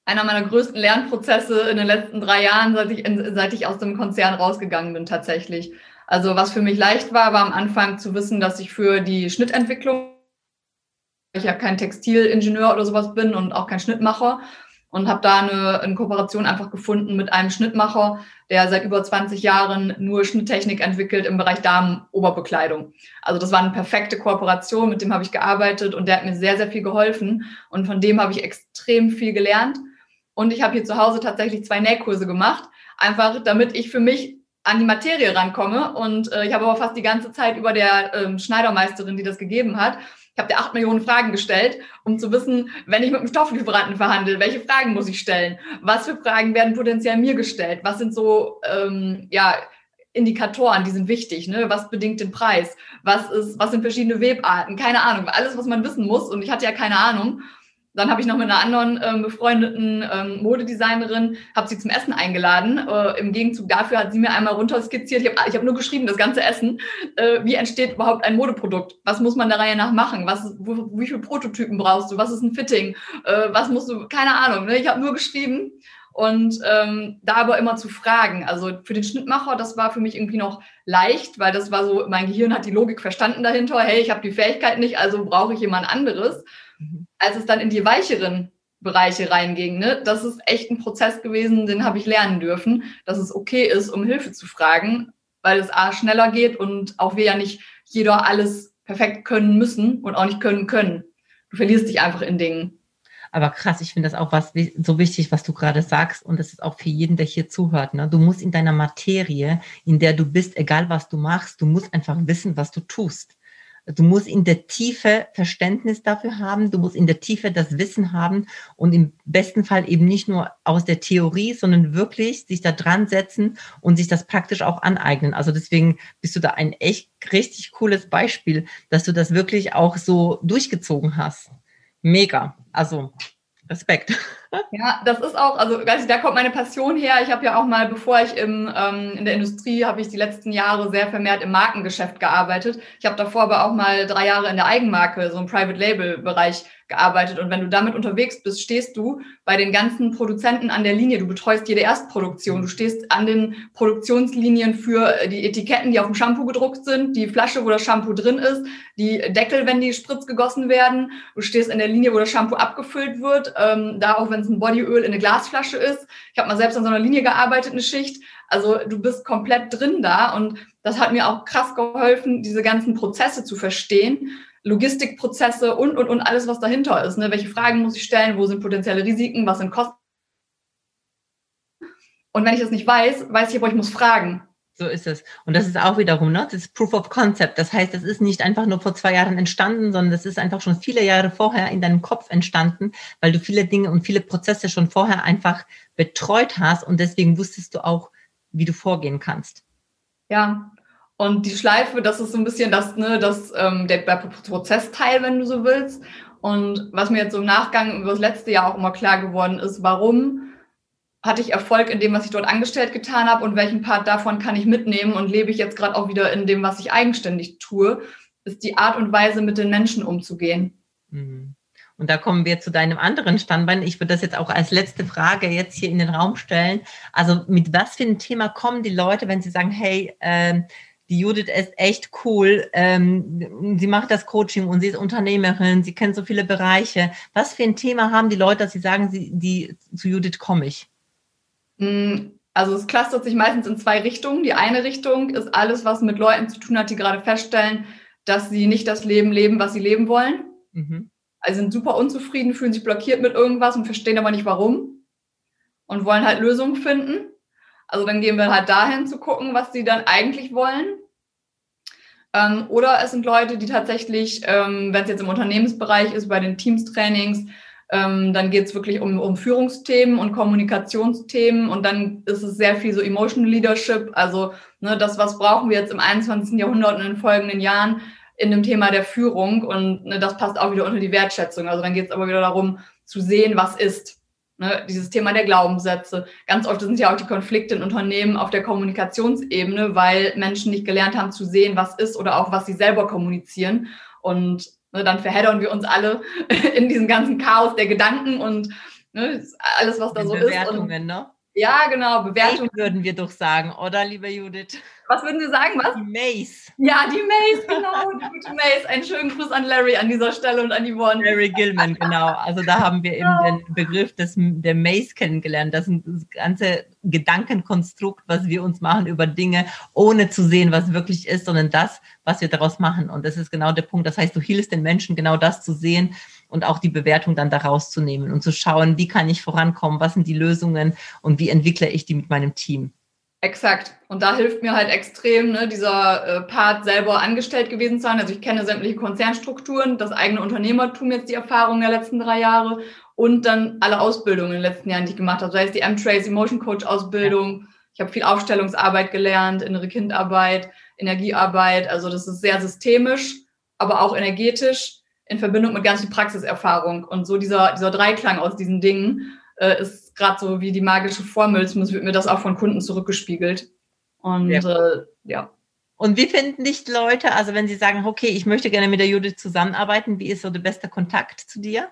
Einer meiner größten Lernprozesse in den letzten drei Jahren, seit ich, seit ich aus dem Konzern rausgegangen bin, tatsächlich. Also was für mich leicht war, war am Anfang zu wissen, dass ich für die Schnittentwicklung, ich ja kein Textilingenieur oder sowas bin und auch kein Schnittmacher, und habe da eine, eine Kooperation einfach gefunden mit einem Schnittmacher, der seit über 20 Jahren nur Schnitttechnik entwickelt im Bereich Damenoberbekleidung. Also das war eine perfekte Kooperation, mit dem habe ich gearbeitet und der hat mir sehr, sehr viel geholfen und von dem habe ich extrem viel gelernt. Und ich habe hier zu Hause tatsächlich zwei Nähkurse gemacht, einfach damit ich für mich an die Materie rankomme. Und äh, ich habe aber fast die ganze Zeit über der ähm, Schneidermeisterin, die das gegeben hat, ich habe dir acht Millionen Fragen gestellt, um zu wissen, wenn ich mit einem Stofflieferanten verhandle, welche Fragen muss ich stellen? Was für Fragen werden potenziell mir gestellt? Was sind so ähm, ja, Indikatoren, die sind wichtig, ne? Was bedingt den Preis? Was ist, was sind verschiedene Webarten? Keine Ahnung, alles, was man wissen muss. Und ich hatte ja keine Ahnung. Dann habe ich noch mit einer anderen ähm, befreundeten ähm, Modedesignerin, habe sie zum Essen eingeladen. Äh, Im Gegenzug dafür hat sie mir einmal runterskizziert. Ich habe ich hab nur geschrieben, das ganze Essen. Äh, wie entsteht überhaupt ein Modeprodukt? Was muss man der Reihe nach machen? Was, wo, wie viele Prototypen brauchst du? Was ist ein Fitting? Äh, was musst du? Keine Ahnung. Ne? Ich habe nur geschrieben und ähm, da aber immer zu fragen. Also für den Schnittmacher, das war für mich irgendwie noch leicht, weil das war so, mein Gehirn hat die Logik verstanden dahinter. Hey, ich habe die Fähigkeit nicht, also brauche ich jemand anderes. Mhm. Als es dann in die weicheren Bereiche reinging, ne, das ist echt ein Prozess gewesen, den habe ich lernen dürfen, dass es okay ist, um Hilfe zu fragen, weil es A schneller geht und auch wir ja nicht jeder alles perfekt können müssen und auch nicht können können. Du verlierst dich einfach in Dingen. Aber krass, ich finde das auch was so wichtig, was du gerade sagst. Und das ist auch für jeden, der hier zuhört. Ne? Du musst in deiner Materie, in der du bist, egal was du machst, du musst einfach wissen, was du tust. Du musst in der Tiefe Verständnis dafür haben, du musst in der Tiefe das Wissen haben und im besten Fall eben nicht nur aus der Theorie, sondern wirklich sich da dran setzen und sich das praktisch auch aneignen. Also deswegen bist du da ein echt richtig cooles Beispiel, dass du das wirklich auch so durchgezogen hast. Mega. Also Respekt. Ja, das ist auch, also da kommt meine Passion her. Ich habe ja auch mal, bevor ich im, ähm, in der Industrie, habe ich die letzten Jahre sehr vermehrt im Markengeschäft gearbeitet. Ich habe davor aber auch mal drei Jahre in der Eigenmarke, so im Private Label Bereich gearbeitet. Und wenn du damit unterwegs bist, stehst du bei den ganzen Produzenten an der Linie. Du betreust jede Erstproduktion. Du stehst an den Produktionslinien für die Etiketten, die auf dem Shampoo gedruckt sind, die Flasche, wo das Shampoo drin ist, die Deckel, wenn die Spritz gegossen werden. Du stehst in der Linie, wo das Shampoo abgefüllt wird. Ähm, da auch, wenn es ein Bodyöl in eine Glasflasche ist. Ich habe mal selbst an so einer Linie gearbeitet, eine Schicht. Also du bist komplett drin da und das hat mir auch krass geholfen, diese ganzen Prozesse zu verstehen Logistikprozesse und, und, und alles, was dahinter ist. Ne? Welche Fragen muss ich stellen? Wo sind potenzielle Risiken? Was sind Kosten? Und wenn ich das nicht weiß, weiß ich aber, ich muss fragen. So ist es. Und das ist auch wiederum, ne? Das ist Proof of Concept. Das heißt, es ist nicht einfach nur vor zwei Jahren entstanden, sondern das ist einfach schon viele Jahre vorher in deinem Kopf entstanden, weil du viele Dinge und viele Prozesse schon vorher einfach betreut hast und deswegen wusstest du auch, wie du vorgehen kannst. Ja, und die Schleife, das ist so ein bisschen das, ne, das, ähm, der, der Prozessteil, wenn du so willst. Und was mir jetzt so im Nachgang über das letzte Jahr auch immer klar geworden ist, warum hatte ich Erfolg in dem, was ich dort angestellt getan habe und welchen Part davon kann ich mitnehmen und lebe ich jetzt gerade auch wieder in dem, was ich eigenständig tue, ist die Art und Weise, mit den Menschen umzugehen. Mhm. Und da kommen wir zu deinem anderen Standbein. Ich würde das jetzt auch als letzte Frage jetzt hier in den Raum stellen. Also mit was für ein Thema kommen die Leute, wenn sie sagen, hey, äh, die Judith ist echt cool. Ähm, sie macht das Coaching und sie ist Unternehmerin. Sie kennt so viele Bereiche. Was für ein Thema haben die Leute, dass sie sagen, sie, die, zu Judith komme ich? Mm, also es clustert sich meistens in zwei Richtungen. Die eine Richtung ist alles, was mit Leuten zu tun hat, die gerade feststellen, dass sie nicht das Leben leben, was sie leben wollen. Mhm. Also sind super unzufrieden, fühlen sich blockiert mit irgendwas und verstehen aber nicht warum und wollen halt Lösungen finden. Also dann gehen wir halt dahin zu gucken, was sie dann eigentlich wollen. Ähm, oder es sind Leute, die tatsächlich, ähm, wenn es jetzt im Unternehmensbereich ist, bei den Teams-Trainings, ähm, dann geht es wirklich um, um Führungsthemen und Kommunikationsthemen und dann ist es sehr viel so Emotional Leadership, also ne, das, was brauchen wir jetzt im 21. Jahrhundert und in den folgenden Jahren in dem Thema der Führung und ne, das passt auch wieder unter die Wertschätzung. Also dann geht es aber wieder darum zu sehen, was ist. Ne, dieses Thema der Glaubenssätze. Ganz oft sind ja auch die Konflikte in Unternehmen auf der Kommunikationsebene, weil Menschen nicht gelernt haben zu sehen, was ist oder auch was sie selber kommunizieren. Und ne, dann verheddern wir uns alle *laughs* in diesem ganzen Chaos der Gedanken und ne, alles, was da die so Bewertungen, ist. Und, ne? Ja, genau, Bewertungen. würden wir doch sagen, oder, liebe Judith? Was würden Sie sagen, was? Die Mace. Ja, die Mace, genau, die gute Mace. Einen schönen Gruß an Larry an dieser Stelle und an Yvonne. Larry Gilman, genau. Also da haben wir genau. eben den Begriff des, der Mace kennengelernt. Das ist das ganze Gedankenkonstrukt, was wir uns machen über Dinge, ohne zu sehen, was wirklich ist, sondern das, was wir daraus machen. Und das ist genau der Punkt. Das heißt, du hilfst den Menschen, genau das zu sehen und auch die Bewertung dann daraus zu nehmen und zu schauen, wie kann ich vorankommen, was sind die Lösungen und wie entwickle ich die mit meinem Team. Exakt. Und da hilft mir halt extrem ne, dieser äh, Part, selber angestellt gewesen zu sein. Also ich kenne sämtliche Konzernstrukturen, das eigene Unternehmertum jetzt die Erfahrung der letzten drei Jahre und dann alle Ausbildungen in den letzten Jahren, die ich gemacht habe. Sei es die M-Trace Emotion Coach Ausbildung. Ja. Ich habe viel Aufstellungsarbeit gelernt, innere Kindarbeit, Energiearbeit. Also das ist sehr systemisch, aber auch energetisch in Verbindung mit ganz viel Praxiserfahrung. Und so dieser, dieser Dreiklang aus diesen Dingen äh, ist gerade so wie die magische Formel. Zumindest wird mir das auch von Kunden zurückgespiegelt. Und ja. Äh, ja. Und wie finden dich Leute, also wenn sie sagen, okay, ich möchte gerne mit der Judith zusammenarbeiten, wie ist so der beste Kontakt zu dir?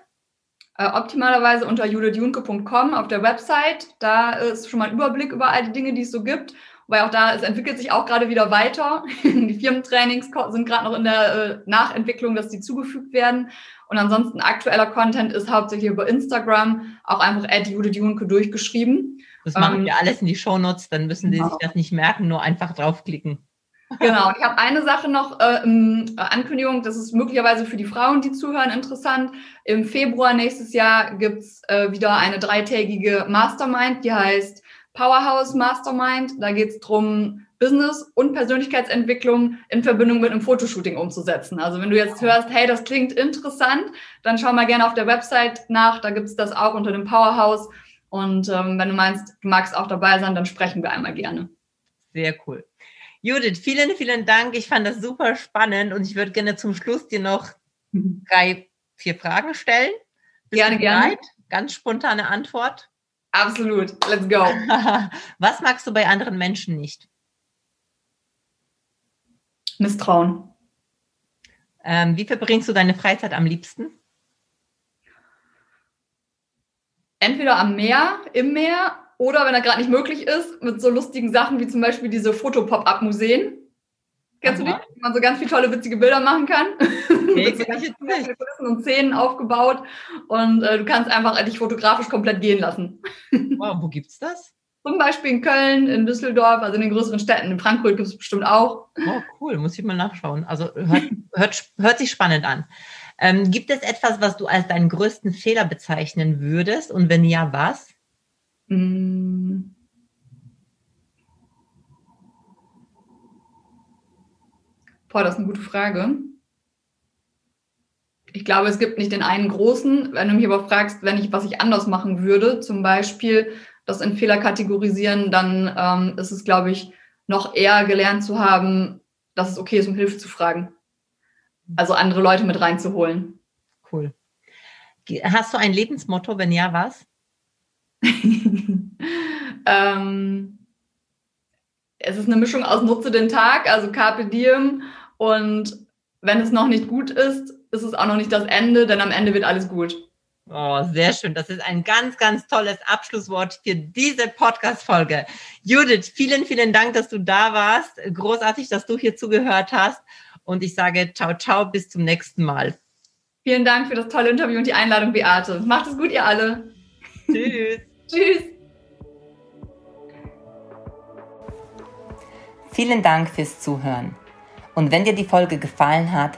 Äh, optimalerweise unter judithjunke.com auf der Website. Da ist schon mal ein Überblick über all die Dinge, die es so gibt. Weil auch da, es entwickelt sich auch gerade wieder weiter. *laughs* die Firmentrainings sind gerade noch in der äh, Nachentwicklung, dass die zugefügt werden. Und ansonsten aktueller Content ist hauptsächlich über Instagram, auch einfach at durchgeschrieben. Das machen ähm, wir alles in die Shownotes, dann müssen genau. Sie sich das nicht merken, nur einfach draufklicken. *laughs* Genau, ich habe eine Sache noch, äh, äh, Ankündigung, das ist möglicherweise für die Frauen, die zuhören, interessant. Im Februar nächstes Jahr gibt's äh, wieder eine dreitägige Mastermind, die heißt Powerhouse Mastermind. Da geht's drum Business und Persönlichkeitsentwicklung in Verbindung mit einem Fotoshooting umzusetzen. Also wenn du jetzt hörst, hey, das klingt interessant, dann schau mal gerne auf der Website nach. Da gibt es das auch unter dem Powerhouse. Und ähm, wenn du meinst, du magst auch dabei sein, dann sprechen wir einmal gerne. Sehr cool. Judith, vielen, vielen Dank. Ich fand das super spannend und ich würde gerne zum Schluss dir noch mhm. drei, vier Fragen stellen. Bist gerne, gerne. Ganz spontane Antwort. Absolut. Let's go. *laughs* Was magst du bei anderen Menschen nicht? Misstrauen. Ähm, wie verbringst du deine Freizeit am liebsten? Entweder am Meer, im Meer oder wenn er gerade nicht möglich ist, mit so lustigen Sachen wie zum Beispiel diese Fotopop-Up-Museen. Kennst Aha. du die? Wo man so ganz viele tolle, witzige Bilder machen kann. *laughs* Nee, mit so ganz viele Kulissen und Szenen aufgebaut. Und äh, du kannst einfach dich fotografisch komplett gehen lassen. *laughs* Wow, wo gibt's das? Zum Beispiel in Köln, in Düsseldorf, also in den größeren Städten. In Frankfurt gibt es bestimmt auch. Oh, cool, muss ich mal nachschauen. Also hört, *laughs* hört, hört sich spannend an. Ähm, gibt es etwas, was du als deinen größten Fehler bezeichnen würdest? Und wenn ja, was? Mm. Boah, das ist eine gute Frage. Ich glaube, es gibt nicht den einen großen. Wenn du mich aber fragst, wenn ich, was ich anders machen würde, zum Beispiel das in Fehler kategorisieren, dann ähm, ist es, glaube ich, noch eher gelernt zu haben, dass es okay ist, um Hilfe zu fragen. Also andere Leute mit reinzuholen. Cool. Hast du ein Lebensmotto? Wenn ja, was? *laughs* ähm, es ist eine Mischung aus Nutze den Tag, also Carpe Diem. Und wenn es noch nicht gut ist, ist es auch noch nicht das Ende, denn am Ende wird alles gut. Oh, sehr schön. Das ist ein ganz, ganz tolles Abschlusswort für diese Podcast-Folge. Judith, vielen, vielen Dank, dass du da warst. Großartig, dass du hier zugehört hast. Und ich sage ciao, ciao, bis zum nächsten Mal. Vielen Dank für das tolle Interview und die Einladung, Beate. Macht es gut, ihr alle. Tschüss. *laughs* Tschüss. Vielen Dank fürs Zuhören. Und wenn dir die Folge gefallen hat,